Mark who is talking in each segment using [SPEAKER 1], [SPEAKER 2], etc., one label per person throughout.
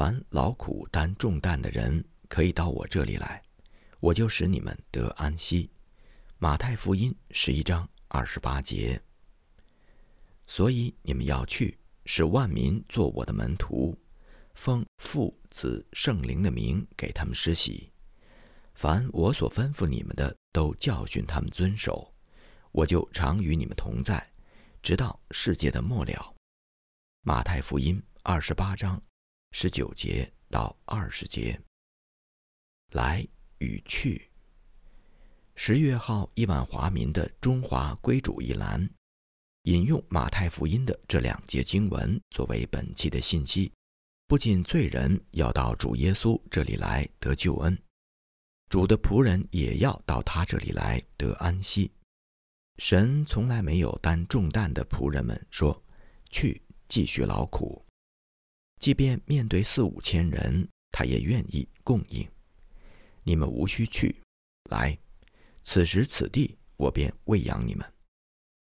[SPEAKER 1] 凡劳苦担重担的人，可以到我这里来，我就使你们得安息。马太福音十一章二十八节。所以你们要去，使万民做我的门徒，奉父子圣灵的名给他们施洗。凡我所吩咐你们的，都教训他们遵守。我就常与你们同在，直到世界的末了。马太福音二十八章十九节到二十节。来与去。十月号亿万华民的中华归主一栏，引用马太福音的这两节经文作为本期的信息。不仅罪人要到主耶稣这里来得救恩，主的仆人也要到他这里来得安息。神从来没有担重担的仆人们说：“去继续劳苦。”即便面对四五千人，他也愿意供应。你们无需去，来，此时此地，我便喂养你们。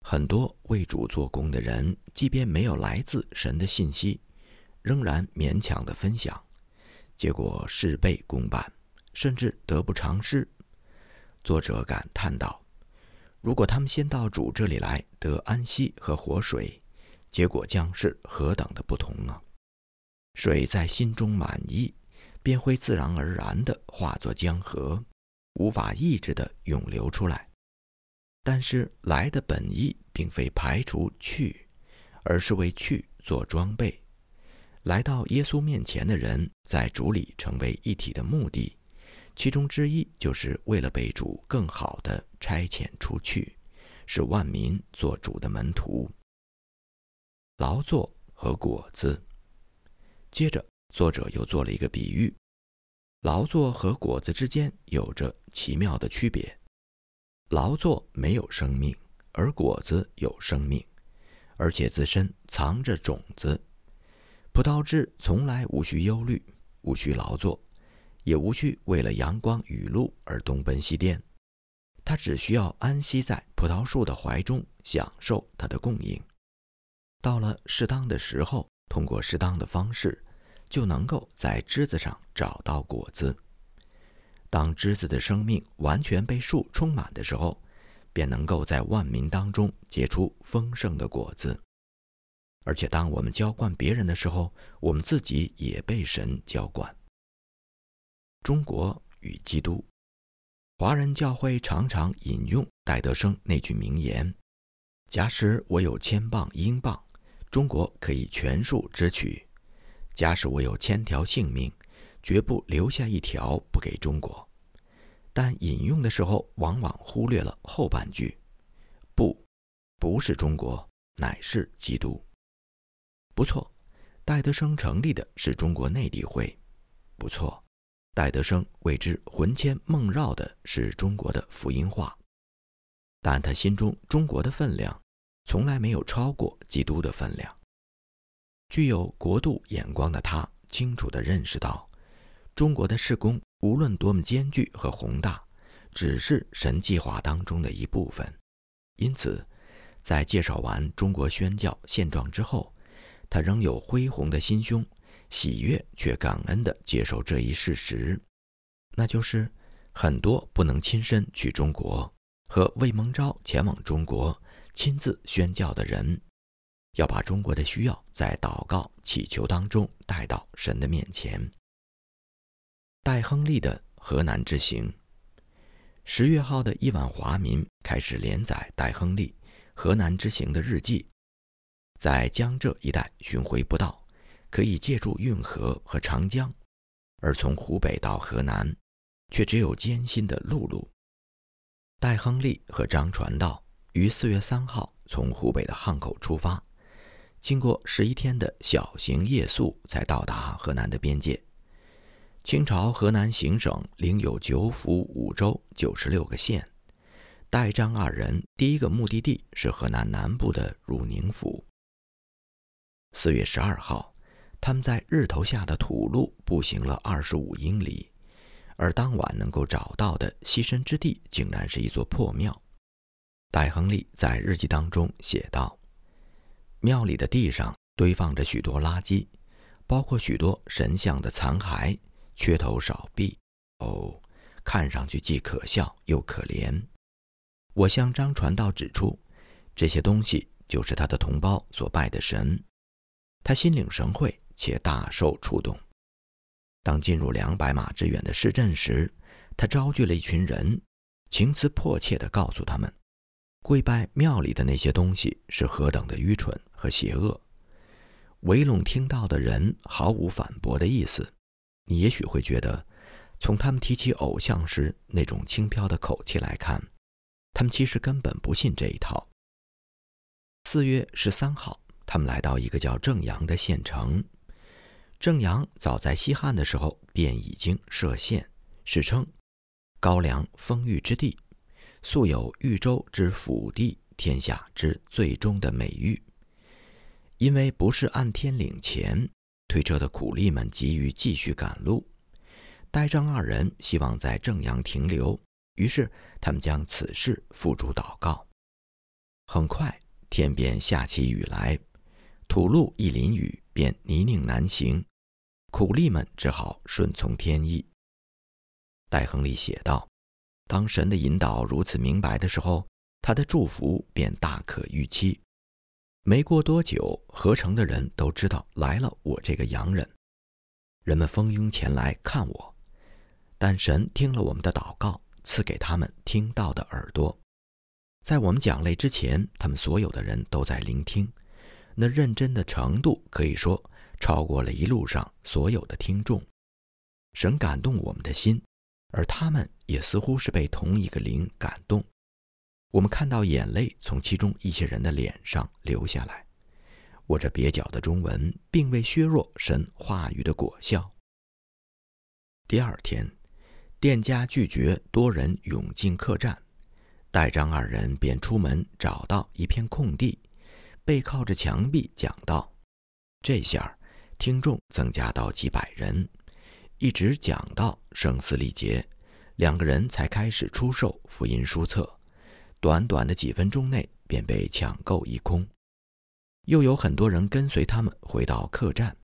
[SPEAKER 1] 很多为主做工的人，即便没有来自神的信息，仍然勉强的分享，结果事倍功半，甚至得不偿失。作者感叹道。如果他们先到主这里来得安息和活水，结果将是何等的不同啊！水在心中满溢，便会自然而然地化作江河，无法抑制地涌流出来。但是来的本意并非排除去，而是为去做装备。来到耶稣面前的人，在主里成为一体的目的。其中之一，就是为了被主更好地差遣出去，使万民做主的门徒。劳作和果子。接着，作者又做了一个比喻：劳作和果子之间有着奇妙的区别。劳作没有生命，而果子有生命，而且自身藏着种子。葡萄枝从来无需忧虑，无需劳作。也无需为了阳光雨露而东奔西颠，他只需要安息在葡萄树的怀中，享受它的供应。到了适当的时候，通过适当的方式，就能够在枝子上找到果子。当枝子的生命完全被树充满的时候，便能够在万民当中结出丰盛的果子。而且，当我们浇灌别人的时候，我们自己也被神浇灌。中国与基督，华人教会常常引用戴德生那句名言：“假使我有千磅英镑，中国可以全数支取；假使我有千条性命，绝不留下一条不给中国。”但引用的时候，往往忽略了后半句：“不，不是中国，乃是基督。”不错，戴德生成立的是中国内地会，不错。戴德生为之魂牵梦绕的是中国的福音化，但他心中中国的分量从来没有超过基督的分量。具有国度眼光的他清楚地认识到，中国的事工无论多么艰巨和宏大，只是神计划当中的一部分。因此，在介绍完中国宣教现状之后，他仍有恢宏的心胸。喜悦却感恩地接受这一事实，那就是很多不能亲身去中国和魏蒙召前往中国亲自宣教的人，要把中国的需要在祷告祈求当中带到神的面前。戴亨利的河南之行，十月号的亿万华民开始连载戴亨利河南之行的日记，在江浙一带巡回不到。可以借助运河和长江，而从湖北到河南，却只有艰辛的陆路。戴亨利和张传道于四月三号从湖北的汉口出发，经过十一天的小型夜宿，才到达河南的边界。清朝河南行省领有九府五州九十六个县，戴张二人第一个目的地是河南南部的汝宁府。四月十二号。他们在日头下的土路步行了二十五英里，而当晚能够找到的栖身之地竟然是一座破庙。戴亨利在日记当中写道：“庙里的地上堆放着许多垃圾，包括许多神像的残骸、缺头少臂。哦，看上去既可笑又可怜。我向张传道指出，这些东西就是他的同胞所拜的神。他心领神会，且大受触动。当进入两百码之远的市镇时，他招聚了一群人，情辞迫切地告诉他们，跪拜庙里的那些东西是何等的愚蠢和邪恶。围拢听到的人毫无反驳的意思。你也许会觉得，从他们提起偶像时那种轻飘的口气来看，他们其实根本不信这一套。四月十三号，他们来到一个叫正阳的县城。正阳早在西汉的时候便已经设县，史称高梁丰裕之地，素有豫州之府地，天下之最终的美誉。因为不是按天领钱，推车的苦力们急于继续赶路。戴张二人希望在正阳停留，于是他们将此事付诸祷告。很快，天便下起雨来，土路一淋雨，便泥泞难行。苦力们只好顺从天意。戴亨利写道：“当神的引导如此明白的时候，他的祝福便大可预期。没过多久，合成的人都知道来了我这个洋人，人们蜂拥前来看我。但神听了我们的祷告，赐给他们听到的耳朵。在我们讲类之前，他们所有的人都在聆听，那认真的程度可以说。”超过了一路上所有的听众，神感动我们的心，而他们也似乎是被同一个灵感动。我们看到眼泪从其中一些人的脸上流下来。我这蹩脚的中文并未削弱神话语的果效。第二天，店家拒绝多人涌进客栈，戴张二人便出门找到一片空地，背靠着墙壁讲道。这下。听众增加到几百人，一直讲到声嘶力竭，两个人才开始出售福音书册。短短的几分钟内便被抢购一空。又有很多人跟随他们回到客栈，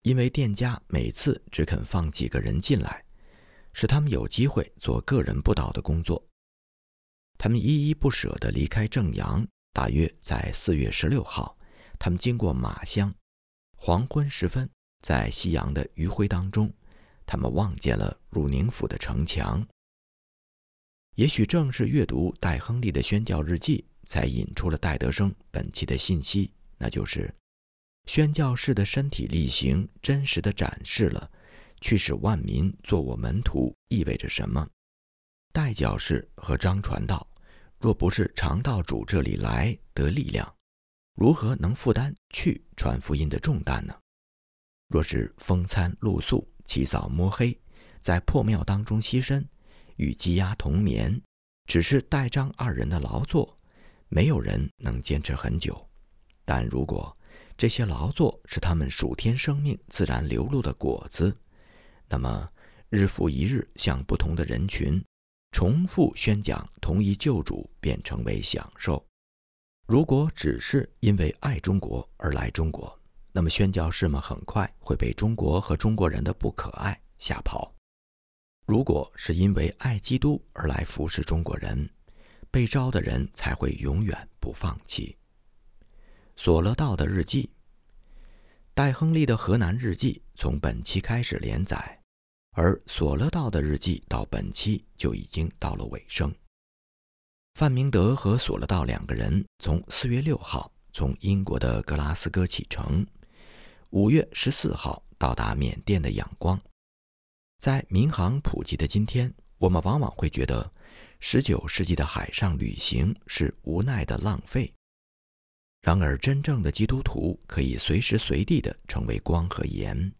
[SPEAKER 1] 因为店家每次只肯放几个人进来，使他们有机会做个人布道的工作。他们依依不舍地离开正阳。大约在四月十六号，他们经过马乡。黄昏时分，在夕阳的余晖当中，他们望见了汝宁府的城墙。也许正是阅读戴亨利的宣教日记，才引出了戴德生本期的信息，那就是宣教士的身体力行，真实的展示了去使万民做我门徒意味着什么。戴教士和张传道，若不是常到主这里来得力量。如何能负担去传福音的重担呢？若是风餐露宿、起早摸黑，在破庙当中栖身，与鸡鸭同眠，只是戴张二人的劳作，没有人能坚持很久。但如果这些劳作是他们数天生命自然流露的果子，那么日复一日向不同的人群重复宣讲同一救主，便成为享受。如果只是因为爱中国而来中国，那么宣教士们很快会被中国和中国人的不可爱吓跑；如果是因为爱基督而来服侍中国人，被招的人才会永远不放弃。索勒道的日记，戴亨利的河南日记从本期开始连载，而索勒道的日记到本期就已经到了尾声。范明德和索勒道两个人从四月六号从英国的格拉斯哥启程，五月十四号到达缅甸的仰光。在民航普及的今天，我们往往会觉得十九世纪的海上旅行是无奈的浪费。然而，真正的基督徒可以随时随地的成为光和盐。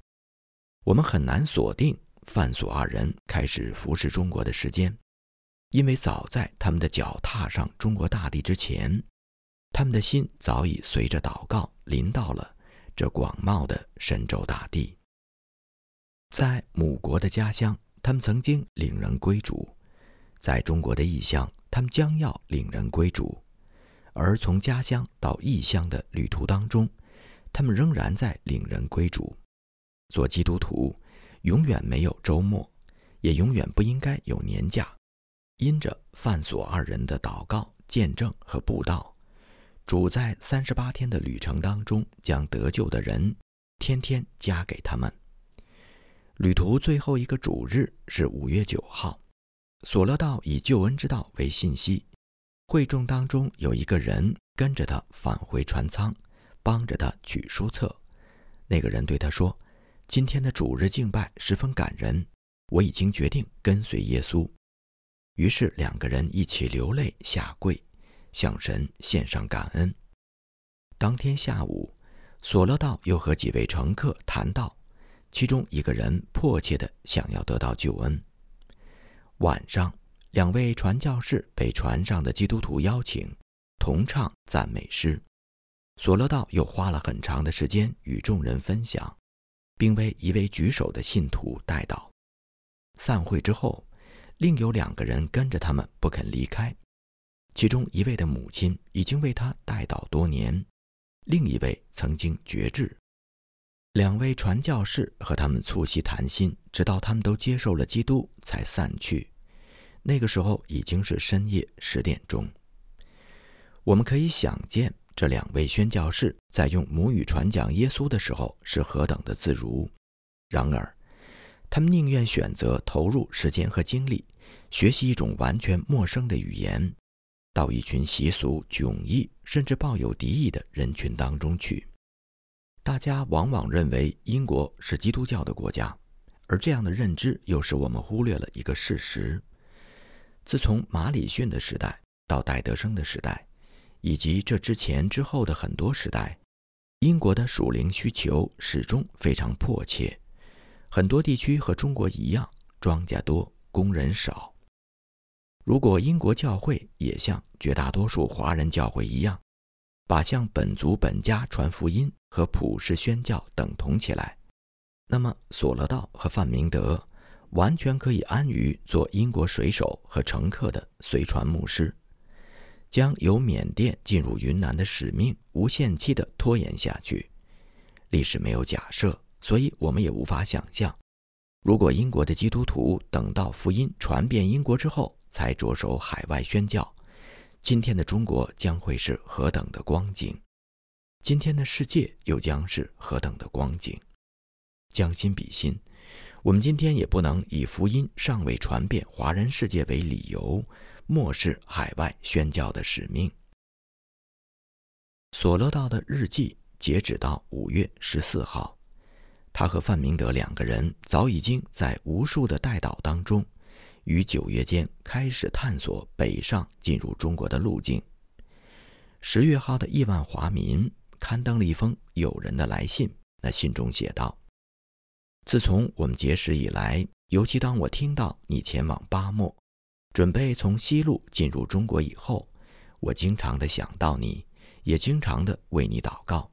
[SPEAKER 1] 我们很难锁定范索二人开始服侍中国的时间。因为早在他们的脚踏上中国大地之前，他们的心早已随着祷告临到了这广袤的神州大地。在母国的家乡，他们曾经领人归主；在中国的异乡，他们将要领人归主。而从家乡到异乡的旅途当中，他们仍然在领人归主。做基督徒，永远没有周末，也永远不应该有年假。因着范索二人的祷告、见证和布道，主在三十八天的旅程当中，将得救的人天天加给他们。旅途最后一个主日是五月九号，索勒道以救恩之道为信息，会众当中有一个人跟着他返回船舱，帮着他取书册。那个人对他说：“今天的主日敬拜十分感人，我已经决定跟随耶稣。”于是两个人一起流泪下跪，向神献上感恩。当天下午，索勒道又和几位乘客谈到，其中一个人迫切地想要得到救恩。晚上，两位传教士被船上的基督徒邀请同唱赞美诗，索勒道又花了很长的时间与众人分享，并为一位举手的信徒代祷。散会之后。另有两个人跟着他们不肯离开，其中一位的母亲已经为他代祷多年，另一位曾经绝志。两位传教士和他们促膝谈心，直到他们都接受了基督才散去。那个时候已经是深夜十点钟。我们可以想见，这两位宣教士在用母语传讲耶稣的时候是何等的自如。然而，他们宁愿选择投入时间和精力，学习一种完全陌生的语言，到一群习俗迥异甚至抱有敌意的人群当中去。大家往往认为英国是基督教的国家，而这样的认知又使我们忽略了一个事实：自从马里逊的时代到戴德生的时代，以及这之前之后的很多时代，英国的属灵需求始终非常迫切。很多地区和中国一样，庄稼多，工人少。如果英国教会也像绝大多数华人教会一样，把向本族本家传福音和普世宣教等同起来，那么索勒道和范明德完全可以安于做英国水手和乘客的随船牧师，将由缅甸进入云南的使命无限期地拖延下去。历史没有假设。所以我们也无法想象，如果英国的基督徒等到福音传遍英国之后才着手海外宣教，今天的中国将会是何等的光景，今天的世界又将是何等的光景。将心比心，我们今天也不能以福音尚未传遍华人世界为理由，漠视海外宣教的使命。索勒道的日记截止到五月十四号。他和范明德两个人早已经在无数的代祷当中，于九月间开始探索北上进入中国的路径。十月号的亿万华民刊登了一封友人的来信，那信中写道：“自从我们结识以来，尤其当我听到你前往巴莫，准备从西路进入中国以后，我经常的想到你，也经常的为你祷告。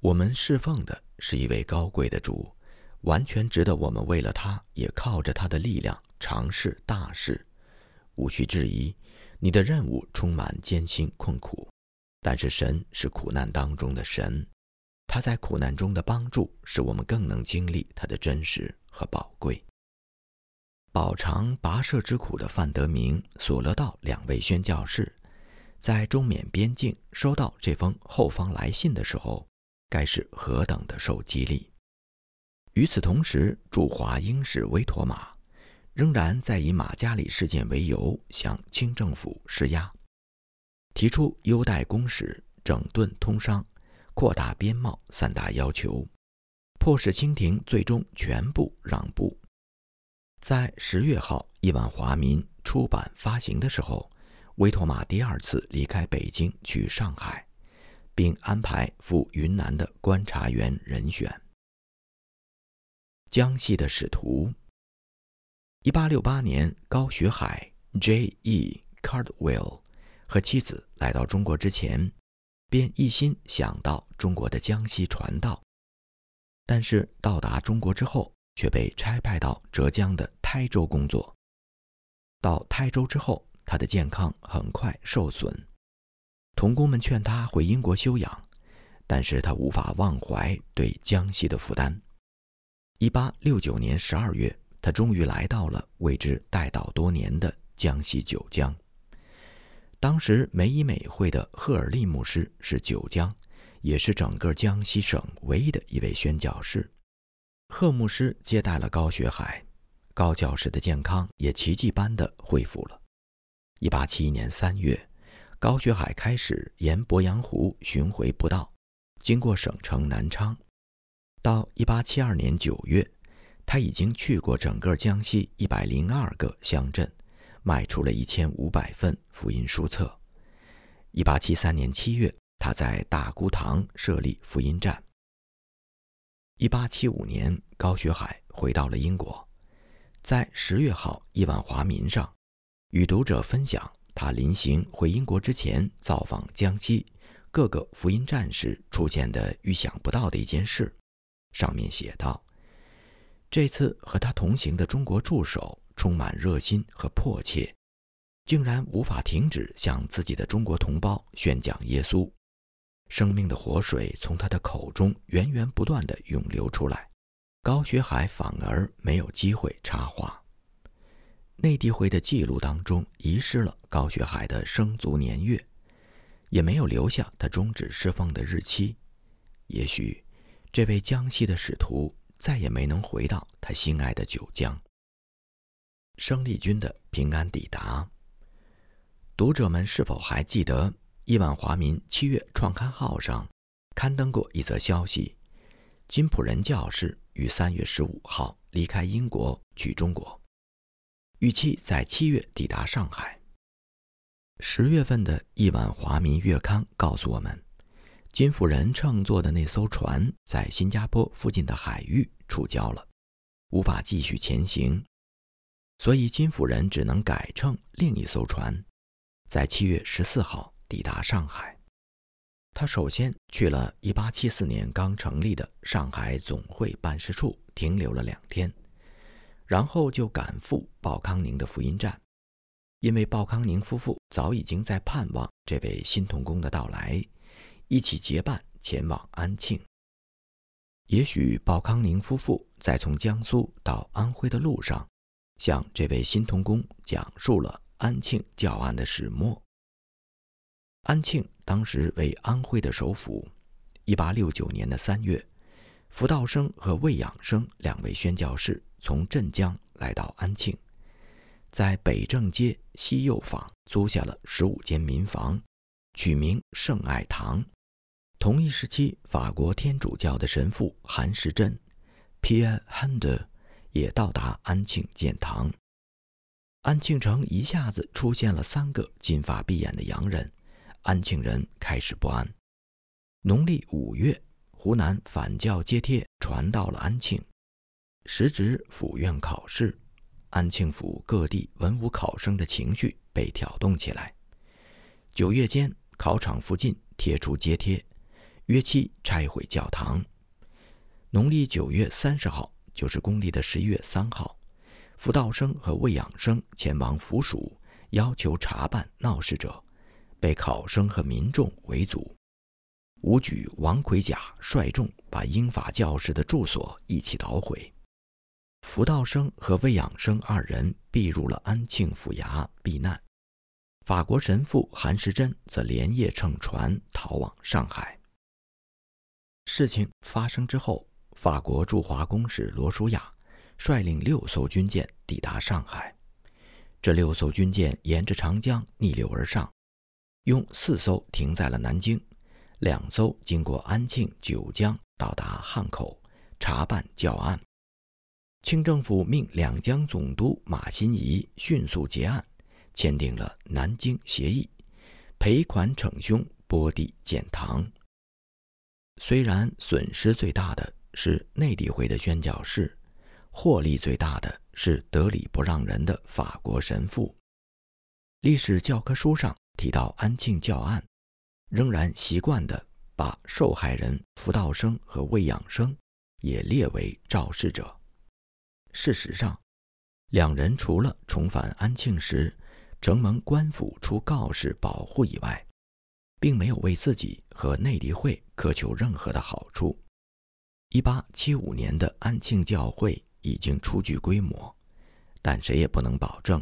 [SPEAKER 1] 我们侍奉的。”是一位高贵的主，完全值得我们为了他，也靠着他的力量尝试大事。无需质疑，你的任务充满艰辛困苦，但是神是苦难当中的神，他在苦难中的帮助，使我们更能经历他的真实和宝贵。饱尝跋涉之苦的范德明、索勒道两位宣教士，在中缅边境收到这封后方来信的时候。该是何等的受激励！与此同时，驻华英使威妥玛仍然在以马加里事件为由向清政府施压，提出优待公使、整顿通商、扩大边贸三大要求，迫使清廷最终全部让步。在十月号《亿万华民》出版发行的时候，威妥玛第二次离开北京去上海。并安排赴云南的观察员人选。江西的使徒。一八六八年，高学海 （J.E. Cardwell） 和妻子来到中国之前，便一心想到中国的江西传道。但是到达中国之后，却被差派到浙江的台州工作。到台州之后，他的健康很快受损。童工们劝他回英国休养，但是他无法忘怀对江西的负担。一八六九年十二月，他终于来到了为之待祷多年的江西九江。当时梅以美会的赫尔利牧师是九江，也是整个江西省唯一的一位宣教士。贺牧师接待了高学海，高教士的健康也奇迹般的恢复了。一八七一年三月，高学海开始沿鄱阳湖巡回布道，经过省城南昌。到一八七二年九月，他已经去过整个江西一百零二个乡镇。卖出了一千五百份福音书册。一八七三年七月，他在大沽塘设立福音站。一八七五年，高学海回到了英国，在十月号《亿万华民》上，与读者分享他临行回英国之前造访江西各个福音站时出现的预想不到的一件事。上面写道：“这次和他同行的中国助手。”充满热心和迫切，竟然无法停止向自己的中国同胞宣讲耶稣。生命的活水从他的口中源源不断地涌流出来，高学海反而没有机会插话。内地会的记录当中遗失了高学海的生卒年月，也没有留下他终止侍奉的日期。也许，这位江西的使徒再也没能回到他心爱的九江。生力军的平安抵达。读者们是否还记得《亿万华民》七月创刊号上刊登过一则消息？金普仁教士于三月十五号离开英国去中国，预期在七月抵达上海。十月份的《亿万华民》月刊告诉我们，金夫人乘坐的那艘船在新加坡附近的海域触礁了，无法继续前行。所以金夫人只能改乘另一艘船，在七月十四号抵达上海。他首先去了1874年刚成立的上海总会办事处，停留了两天，然后就赶赴鲍康宁的福音站，因为鲍康宁夫妇早已经在盼望这位新童工的到来，一起结伴前往安庆。也许鲍康宁夫妇在从江苏到安徽的路上。向这位新童工讲述了安庆教案的始末。安庆当时为安徽的首府。一八六九年的三月，福道生和魏养生两位宣教士从镇江来到安庆，在北正街西右坊租下了十五间民房，取名圣爱堂。同一时期，法国天主教的神父韩时珍 （Pierre Hander）。也到达安庆建堂。安庆城一下子出现了三个金发碧眼的洋人，安庆人开始不安。农历五月，湖南反教揭帖传到了安庆，时值府院考试，安庆府各地文武考生的情绪被挑动起来。九月间，考场附近贴出揭帖，约期拆毁教堂。农历九月三十号。就是公历的十一月三号，福道生和魏养生前往府署，要求查办闹事者，被考生和民众围阻。武举王奎甲率众把英法教士的住所一起捣毁。福道生和魏养生二人避入了安庆府衙避难。法国神父韩时珍则连夜乘船逃往上海。事情发生之后。法国驻华公使罗舒亚率领六艘军舰抵达上海。这六艘军舰沿着长江逆流而上，用四艘停在了南京，两艘经过安庆、九江，到达汉口查办教案。清政府命两江总督马新贻迅速结案，签订了《南京协议》，赔款惩凶，拨地建堂。虽然损失最大的。是内地会的宣教士，获利最大的是得理不让人的法国神父。历史教科书上提到安庆教案，仍然习惯的把受害人福道生和魏养生也列为肇事者。事实上，两人除了重返安庆时承蒙官府出告示保护以外，并没有为自己和内地会苛求任何的好处。一八七五年的安庆教会已经初具规模，但谁也不能保证，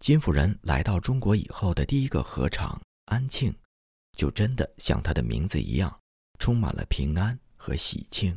[SPEAKER 1] 金夫人来到中国以后的第一个合场安庆，就真的像它的名字一样，充满了平安和喜庆。